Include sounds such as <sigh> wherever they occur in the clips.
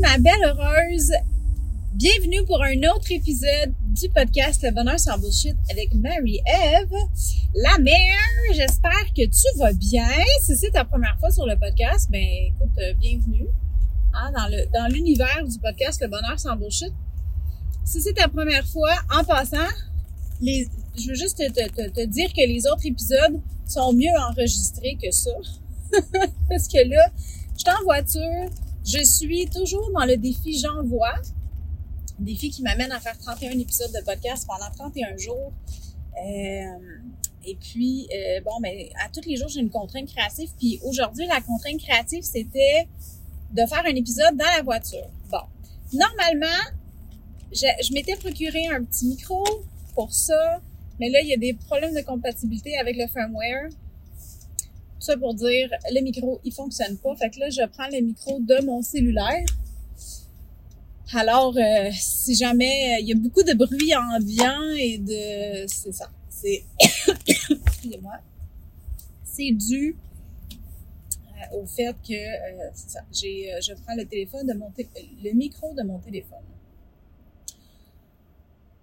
Ma belle heureuse! Bienvenue pour un autre épisode du podcast Le bonheur sans bullshit avec Marie-Ève, la mère. J'espère que tu vas bien. Si c'est ta première fois sur le podcast, ben écoute, euh, bienvenue hein, dans l'univers du podcast Le bonheur sans bullshit. Si c'est ta première fois, en passant, je veux juste te, te, te dire que les autres épisodes sont mieux enregistrés que ça. <laughs> Parce que là, je suis en voiture, je suis toujours dans le défi J'envoie. Défi qui m'amène à faire 31 épisodes de podcast pendant 31 jours. Euh, et puis, euh, bon, mais à tous les jours, j'ai une contrainte créative. Puis aujourd'hui, la contrainte créative, c'était de faire un épisode dans la voiture. Bon, normalement, je, je m'étais procuré un petit micro pour ça, mais là, il y a des problèmes de compatibilité avec le firmware. Tout ça pour dire, le micro, il fonctionne pas. Fait que là, je prends le micro de mon cellulaire. Alors, euh, si jamais il y a beaucoup de bruit ambiant et de... C'est ça. C'est... <coughs> Excusez-moi. C'est dû euh, au fait que... Euh, c'est ça. J'ai, je prends le téléphone de mon... le micro de mon téléphone.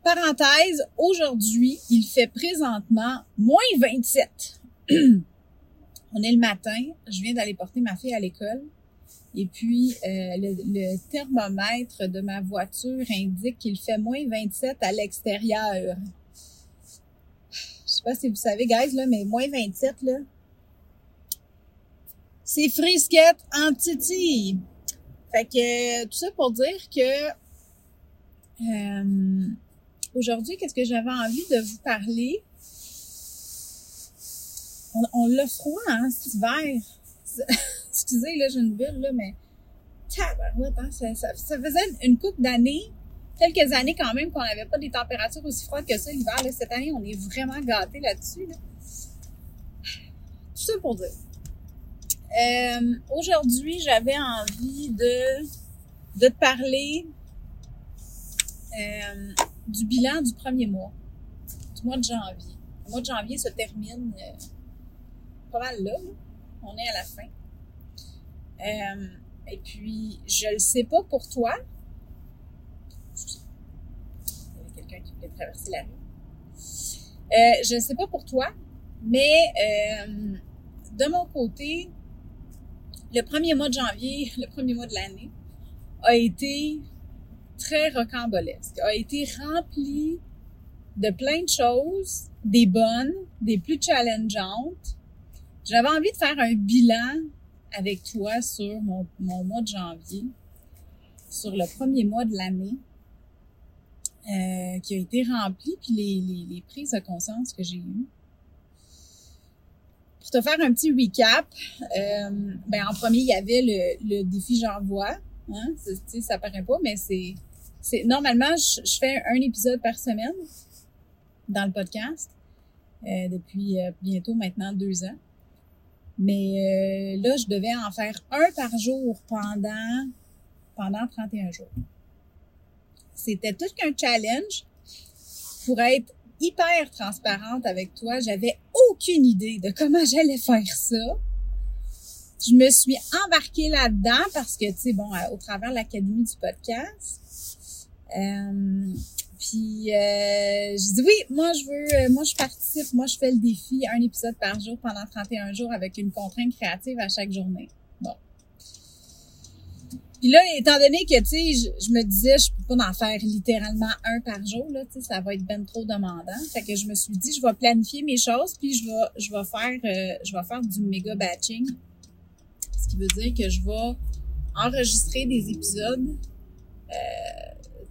Parenthèse, aujourd'hui, il fait présentement moins 27. <coughs> On est le matin, je viens d'aller porter ma fille à l'école. Et puis, euh, le, le, thermomètre de ma voiture indique qu'il fait moins 27 à l'extérieur. Je sais pas si vous savez, guys, là, mais moins 27, là, c'est frisquette en titi. Fait que, tout ça pour dire que euh, aujourd'hui, qu'est-ce que j'avais envie de vous parler? On, l'a froid, hein, cet hiver. <laughs> Excusez, là, j'ai une bulle, là, mais tabarouette, hein, ça, faisait une couple d'années, quelques années quand même, qu'on n'avait pas des températures aussi froides que ça l'hiver. Cette année, on est vraiment gâtés là-dessus. Là. Tout ça pour dire. Euh, Aujourd'hui, j'avais envie de, de te parler euh, du bilan du premier mois, du mois de janvier. Le mois de janvier se termine euh, On est à la fin. Euh, et puis, je le sais pas pour toi. Il y avait quelqu'un qui voulait traverser la rue. Euh, je ne sais pas pour toi, mais euh, de mon côté, le premier mois de janvier, <laughs> le premier mois de l'année, a été très rocambolesque, a été rempli de plein de choses, des bonnes, des plus challengeantes. J'avais envie de faire un bilan avec toi sur mon, mon, mois de janvier, sur le premier mois de l'année, euh, qui a été rempli, puis les, les, les, prises de conscience que j'ai eues. Pour te faire un petit recap, euh, ben en premier, il y avait le, le défi J'envoie. Hein? Ça, ça paraît pas, mais c'est... Normalement, je, je, fais un épisode par semaine dans le podcast euh, depuis euh, bientôt maintenant deux ans. Mais euh, là, je devais en faire un par jour pendant, pendant 31 jours. C'était tout qu'un challenge. Pour être hyper transparente avec toi, j'avais aucune idée de comment j'allais faire ça. Je me suis embarquée là-dedans parce que, tu sais, bon, au travers de l'Académie du podcast, euh, puis euh, j'ai dit oui, moi je veux, moi je participe, moi je fais le défi, un épisode par jour pendant 31 jours avec une contrainte créative à chaque journée. Bon. Puis là, étant donné que, tu sais, je, me disais, je peux pas en faire littéralement un par jour, là, tu sais, ça va être ben trop demandant. Fait que je me suis dit, je vais planifier mes choses, puis je vais, je vais faire, euh, je vais faire du méga batching. Ce qui veut dire que je vais enregistrer des épisodes, euh, euh,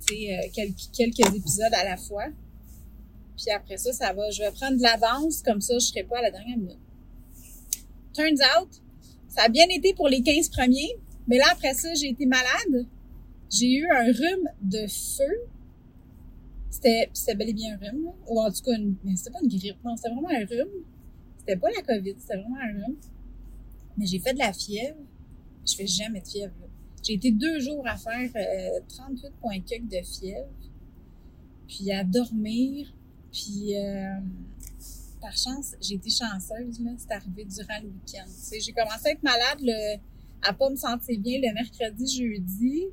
quelques, quelques épisodes à la fois. Puis après ça, ça va, je vais prendre de l'avance, comme ça, je serai pas à la dernière minute. Turns out, ça a bien été pour les 15 premiers, mais là, après ça, j'ai été malade. J'ai eu un rhume de feu. C'était, bel et bien un rhume, ou en tout cas, une, mais c'était pas une grippe, non, c'était vraiment un rhume. C'était pas la COVID, c'était vraiment un rhume. Mais j'ai fait de la fièvre. Je fais jamais de fièvre. J'ai été deux jours à faire euh, 38,4 de fièvre, puis à dormir, puis euh, par chance, j'ai été chanceuse, là, c'est arrivé durant le week-end. J'ai commencé à être malade le à pas me sentir bien le mercredi, jeudi.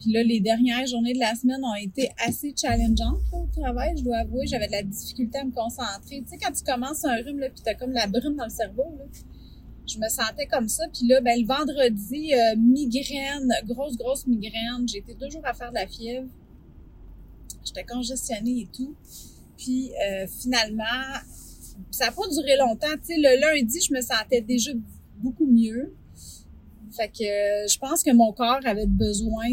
Puis là, les dernières journées de la semaine ont été assez challengeantes au travail, je dois avouer. J'avais de la difficulté à me concentrer. Tu sais, quand tu commences un rhume, là, puis t'as comme la brume dans le cerveau, là, je me sentais comme ça. Puis là, ben, le vendredi, euh, migraine, grosse, grosse migraine. Été deux jours à faire de la fièvre. J'étais congestionnée et tout. Puis euh, finalement, ça n'a pas duré longtemps. Tu sais, le lundi, je me sentais déjà beaucoup mieux. Fait que euh, je pense que mon corps avait besoin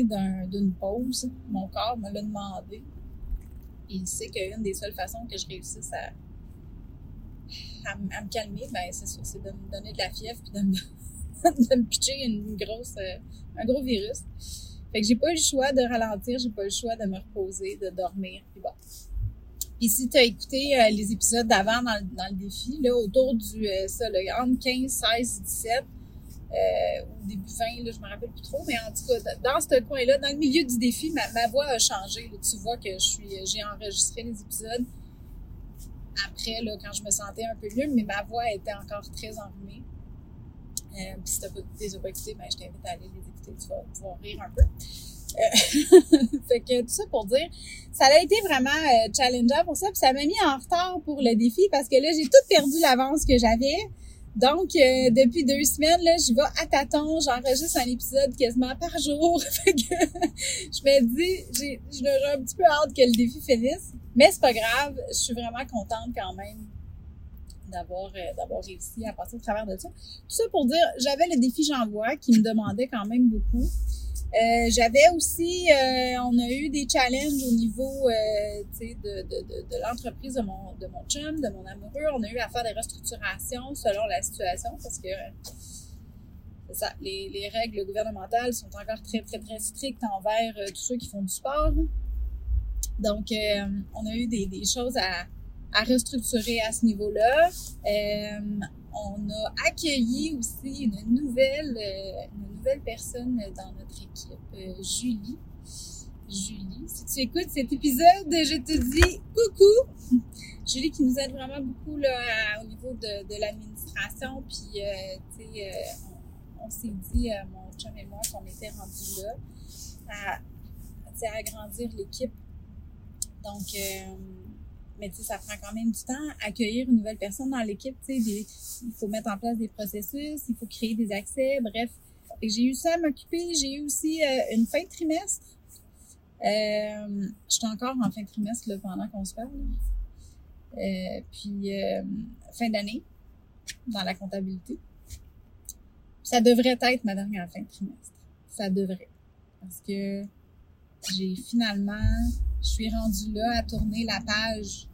d'une pause. Mon corps me l'a demandé. Et il sait qu'une des seules façons que je réussisse à, à, me calmer, ben c'est ça, c'est de me donner de la fièvre puis de me, <laughs> de pitcher une grosse, euh, un gros virus. Fait que j'ai pas eu le choix de ralentir, j'ai pas eu le choix de me reposer, de dormir, puis bon. Puis si tu as écouté euh, les épisodes d'avant dans, dans, le défi, là, autour du, ça, le, entre 15, 16, 17, euh, au début 20, là, je me rappelle plus trop, mais en tout cas, dans ce coin-là, dans le milieu du défi, ma, ma voix a changé. Tu vois que je suis, j'ai enregistré les épisodes après, là, quand je me sentais un peu mieux, mais ma voix était encore très enrhumée. Euh, si tu les as pas écoutés, ben, je t'invite à aller les écouter, tu vas pouvoir rire un peu. Euh, <laughs> fait que tout ça pour dire, ça a été vraiment euh, challengeant pour ça, puis ça m'a mis en retard pour le défi parce que là, j'ai tout perdu l'avance que j'avais. Donc, euh, depuis deux semaines, là, je vais à tâtons, j'enregistre un épisode quasiment par jour. <laughs> fait que je me dis, j'ai, j'ai un petit peu hâte que le défi finisse. Mais c'est pas grave, je suis vraiment contente quand même d'avoir, euh, d'avoir réussi à passer au travers de ça. Tout ça pour dire, j'avais le défi J'envoie qui me demandait quand même beaucoup. Euh, j'avais aussi, euh, on a eu des challenges au niveau euh, de, de, de, l'entreprise de mon, de mon chum, de mon amoureux. On a eu à faire des restructurations selon la situation parce que les, les règles gouvernementales sont encore très, très, très strictes envers tous ceux qui font du sport. Donc, on a eu des, des choses à, à restructurer à ce niveau-là. On a accueilli aussi une nouvelle, nouvelle personne dans notre équipe, euh, Julie. Julie, si tu écoutes cet épisode, je te dis coucou. <laughs> Julie qui nous aide vraiment beaucoup au niveau de, l'administration. Puis, euh, tu sais, euh, on, s'est dit, mon chum et moi, qu'on était rendus là à, à agrandir l'équipe. Donc, mais tu sais, ça prend quand même du temps. Accueillir une nouvelle personne dans l'équipe, tu sais, il faut mettre en place des processus, il faut créer des accès, bref, j'ai eu ça à m'occuper. J'ai eu aussi euh, une fin de trimestre. Euh, J'étais encore en fin de trimestre pendant qu'on se parle. Euh, puis euh, fin d'année dans la comptabilité. Ça devrait être ma dernière fin de trimestre. Ça devrait. Parce que j'ai finalement, je suis rendue là à tourner la page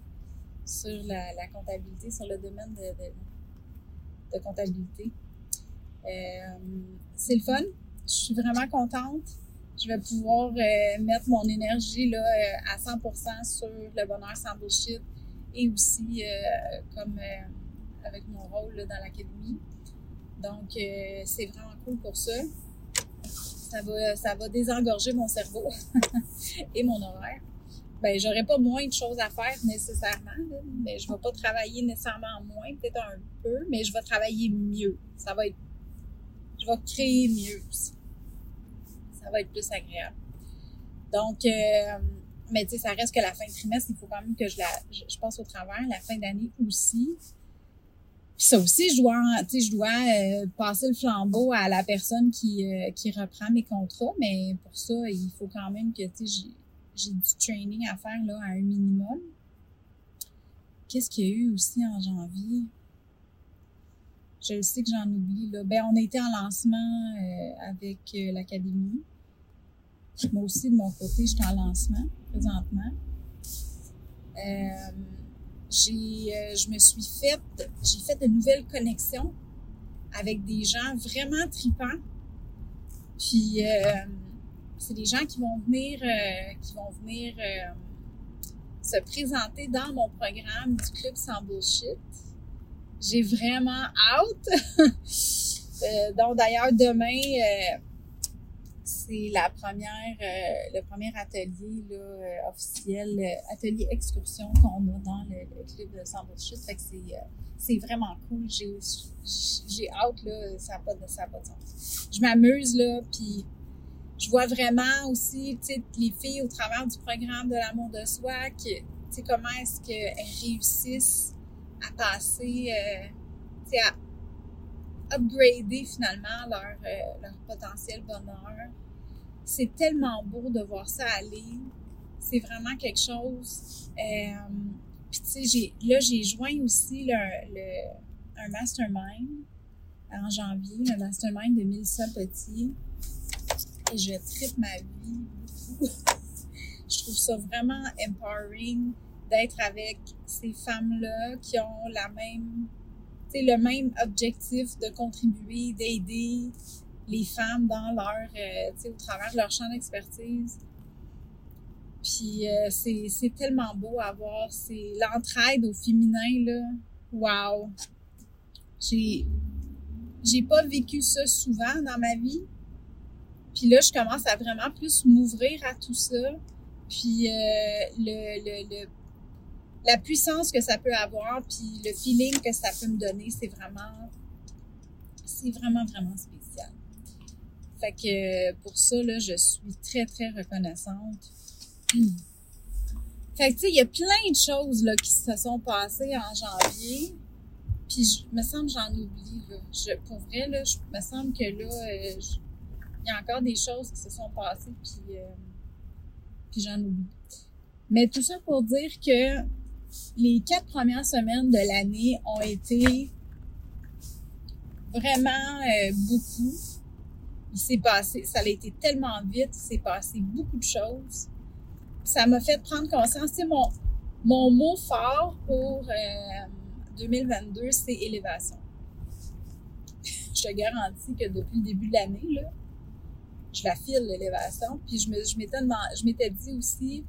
sur la, comptabilité, sur le domaine de comptabilité. Euh, c'est le fun. Je suis vraiment contente. Je vais pouvoir euh, mettre mon énergie là, euh, à 100% sur le bonheur sans bullshit et aussi comme avec mon rôle dans l'académie. Donc, c'est vraiment cool pour ça. Ça va, ça va désengorger mon cerveau <laughs> et mon horaire. Ben, j'aurais pas moins de choses à faire nécessairement, mais je vais pas travailler nécessairement moins, peut-être un peu, mais je vais travailler mieux. Ça va être je vais créer mieux aussi. Ça va être plus agréable. Donc, euh, mais tu sais, ça reste que la fin de trimestre, il faut quand même que je la, je, passe au travers, la fin d'année aussi. Ça aussi, je dois, je dois euh, passer le flambeau à la personne qui, euh, qui reprend mes contrats, mais pour ça, il faut quand même que, tu sais, j'ai du training à faire, là, à un minimum. Qu'est-ce qu'il y a eu aussi en janvier? Je sais que j'en oublie, là. Ben, on a été en lancement euh, avec l'académie. Moi aussi, de mon côté, je suis en lancement, présentement. Euh, j'ai, euh, je me suis fait, j'ai fait de nouvelles connexions avec des gens vraiment tripants. Puis euh, c'est des gens qui vont venir, euh, qui vont venir se présenter dans mon programme du club sans bullshit. J'ai vraiment hâte. <laughs> donc d'ailleurs demain c'est la première, euh, le premier atelier euh, officiel, euh, atelier excursion qu'on a dans le, club de Sans Fait que c'est, vraiment cool. J'ai, j'ai hâte, là, ça de sens. Je m'amuse, là, puis je vois vraiment aussi, tu sais, les filles au travers du programme de l'amour de soi, que, tu sais, comment est-ce qu'elles réussissent à passer, tu sais, à upgrader finalement leur, leur potentiel bonheur c'est tellement beau de voir ça aller. C'est vraiment quelque chose. Euh, puis tu sais, là, j'ai joint aussi le, le, un mastermind en janvier, le mastermind de Mélissa Petit. Et je tripe ma vie <laughs> je trouve ça vraiment empowering d'être avec ces femmes-là qui ont la même, le même objectif de contribuer, d'aider, les femmes dans leur, euh, au travers de leur champ d'expertise. Puis euh, c'est tellement beau à voir, c'est l'entraide au féminin, là. Wow! J'ai pas vécu ça souvent dans ma vie. Puis là, je commence à vraiment plus m'ouvrir à tout ça. Puis euh, le, le, le, la puissance que ça peut avoir, puis le feeling que ça peut me donner, c'est vraiment, c'est vraiment, vraiment spécial. Fait que pour ça, là, je suis très, très reconnaissante. Fait que, tu sais, il y a plein de choses là, qui se sont passées en janvier. Puis, je me semble j'en oublie. Là. Je, pour vrai, là, je me semble que là, euh, il a encore des choses qui se sont passées, puis, euh, puis j'en oublie. Mais tout ça pour dire que les quatre premières semaines de l'année ont été vraiment euh, beaucoup s'est passé, ça a été tellement vite, il s'est passé beaucoup de choses. Ça m'a fait prendre conscience. Tu mon, mon mot fort pour 2022, euh, c'est élévation. <laughs> je te garantis que depuis le début de l'année, là, je la file, l'élévation. Puis je, m'étais, je m'étais dit aussi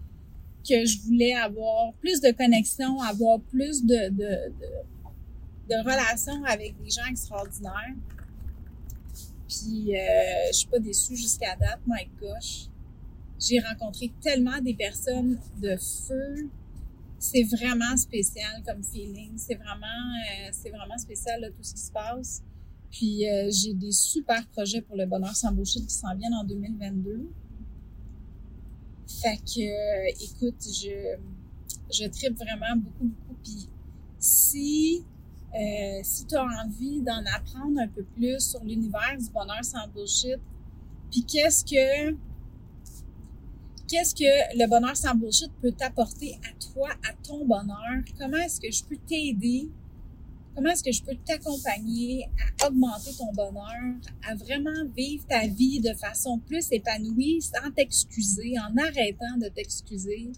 que je voulais avoir plus de connexion, avoir plus de, de, de, de relations avec des gens extraordinaires. Puis euh, je suis pas déçue jusqu'à date, my gosh. J'ai rencontré tellement des personnes de feu. C'est vraiment spécial comme feeling. C'est vraiment, euh, c'est vraiment spécial tout ce qui se passe. Puis euh, j'ai des super projets pour le bonheur sans bullshit qui s'en viennent en 2022. Fait que, écoute, je, je tripe vraiment beaucoup, beaucoup. Puis si euh, si tu as envie d'en apprendre un peu plus sur l'univers du bonheur sans bullshit, puis qu'est-ce que qu'est-ce que le bonheur sans bullshit peut t'apporter à toi, à ton bonheur, comment est-ce que je peux t'aider, comment est-ce que je peux t'accompagner à augmenter ton bonheur, à vraiment vivre ta vie de façon plus épanouie sans t'excuser, en arrêtant de t'excuser,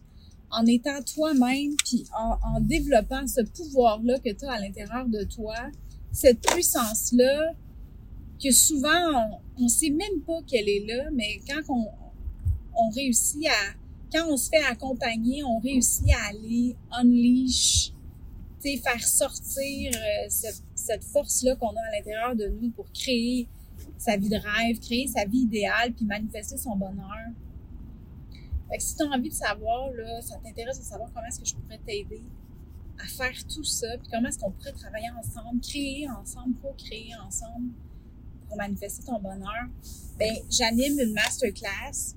en étant toi-même, puis en, développant ce pouvoir-là que tu as à l'intérieur de toi, cette puissance-là, que souvent, on ne sait même pas qu'elle est là, mais quand on, on réussit à, quand on se fait accompagner, on réussit à aller unleash, faire sortir euh, cette, force-là qu'on a à l'intérieur de nous pour créer sa vie de rêve, créer sa vie idéale, puis manifester son bonheur. Fait que si tu as envie de savoir, là, ça t'intéresse de savoir comment est-ce que je pourrais t'aider à faire tout ça, puis comment est-ce qu'on pourrait travailler ensemble, créer ensemble, co-créer ensemble pour manifester ton bonheur, ben j'anime une masterclass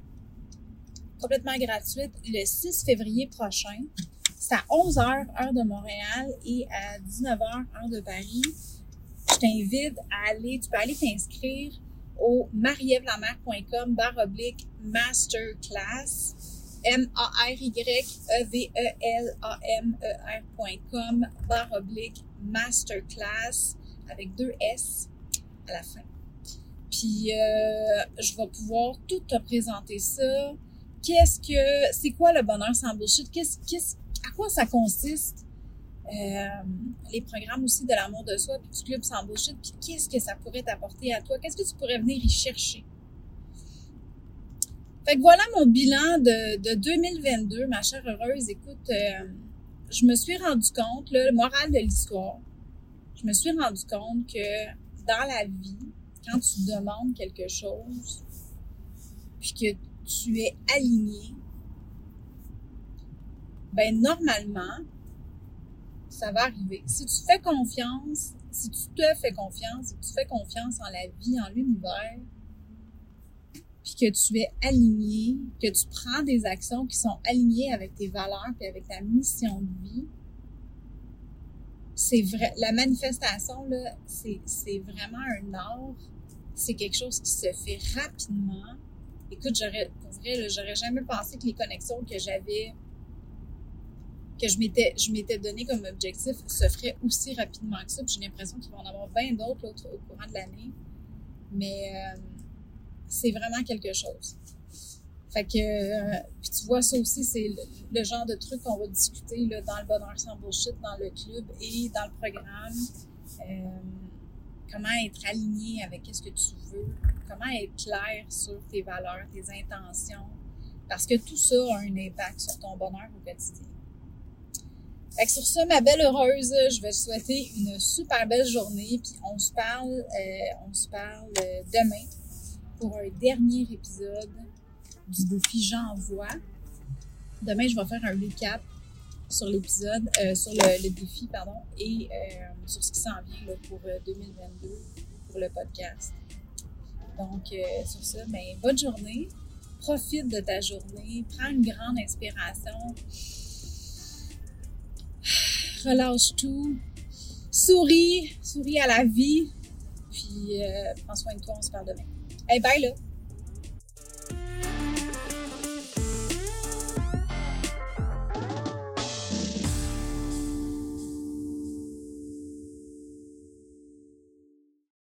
complètement gratuite le 6 février prochain. C'est à 11h, heure de Montréal, et à 19h, heure de Paris. Je t'invite à aller, tu peux aller t'inscrire au marievlamer.com barre oblique masterclass M-A-R-Y-E-V-E-L-A-M-E-R.com barre oblique masterclass avec deux S à la fin. Puis euh, je vais pouvoir tout te présenter ça. Qu'est-ce que c'est quoi le bonheur sans bullshit? Qu'est-ce, qu'est-ce, à quoi ça consiste? Euh, les programmes aussi de l'amour de soi, puis du club sans bullshit, puis qu'est-ce que ça pourrait t'apporter à toi? Qu'est-ce que tu pourrais venir y chercher? Fait que voilà mon bilan de, de 2022, ma chère heureuse. Écoute, euh, je me suis rendu compte, le moral de l'histoire, je me suis rendu compte que dans la vie, quand tu demandes quelque chose, puis que tu es aligné, ben normalement, ça va arriver. Si tu fais confiance, si tu te fais confiance, si tu fais confiance en la vie, en l'univers, puis que tu es aligné, que tu prends des actions qui sont alignées avec tes valeurs et avec ta mission de vie, c'est vrai, la manifestation, là, c'est, vraiment un art. C'est quelque chose qui se fait rapidement. Écoute, j'aurais, pour vrai, j'aurais jamais pensé que les connexions que j'avais, que je m'étais, je m'étais donné comme objectif se feraient aussi rapidement que ça. j'ai l'impression qu'il va en avoir bien d'autres au courant de l'année. Mais, euh, c'est vraiment quelque chose. Fait que, euh, puis tu vois, ça aussi, c'est le, genre de truc qu'on va discuter là, dans le bonheur sans bullshit, dans le club et dans le programme. Euh, comment être aligné avec ce que tu veux, comment être clair sur tes valeurs, tes intentions, parce que tout ça a un impact sur ton bonheur au quotidien. Sur ça, ma belle heureuse, je vais te souhaiter une super belle journée, puis on se parle, euh, on parle demain pour un dernier épisode du défi J'envoie. Demain, je vais faire un recap sur l'épisode, euh, sur le, défi, pardon, et euh, sur ce qui s'en vient pour 2022 euh, pour le podcast. Donc, sur ça, ben, bonne journée. Profite de ta journée. Prends une grande inspiration. Relâche tout. Souris. Souris à la vie. Puis, prends soin de toi. On se parle demain. Hey, bye là!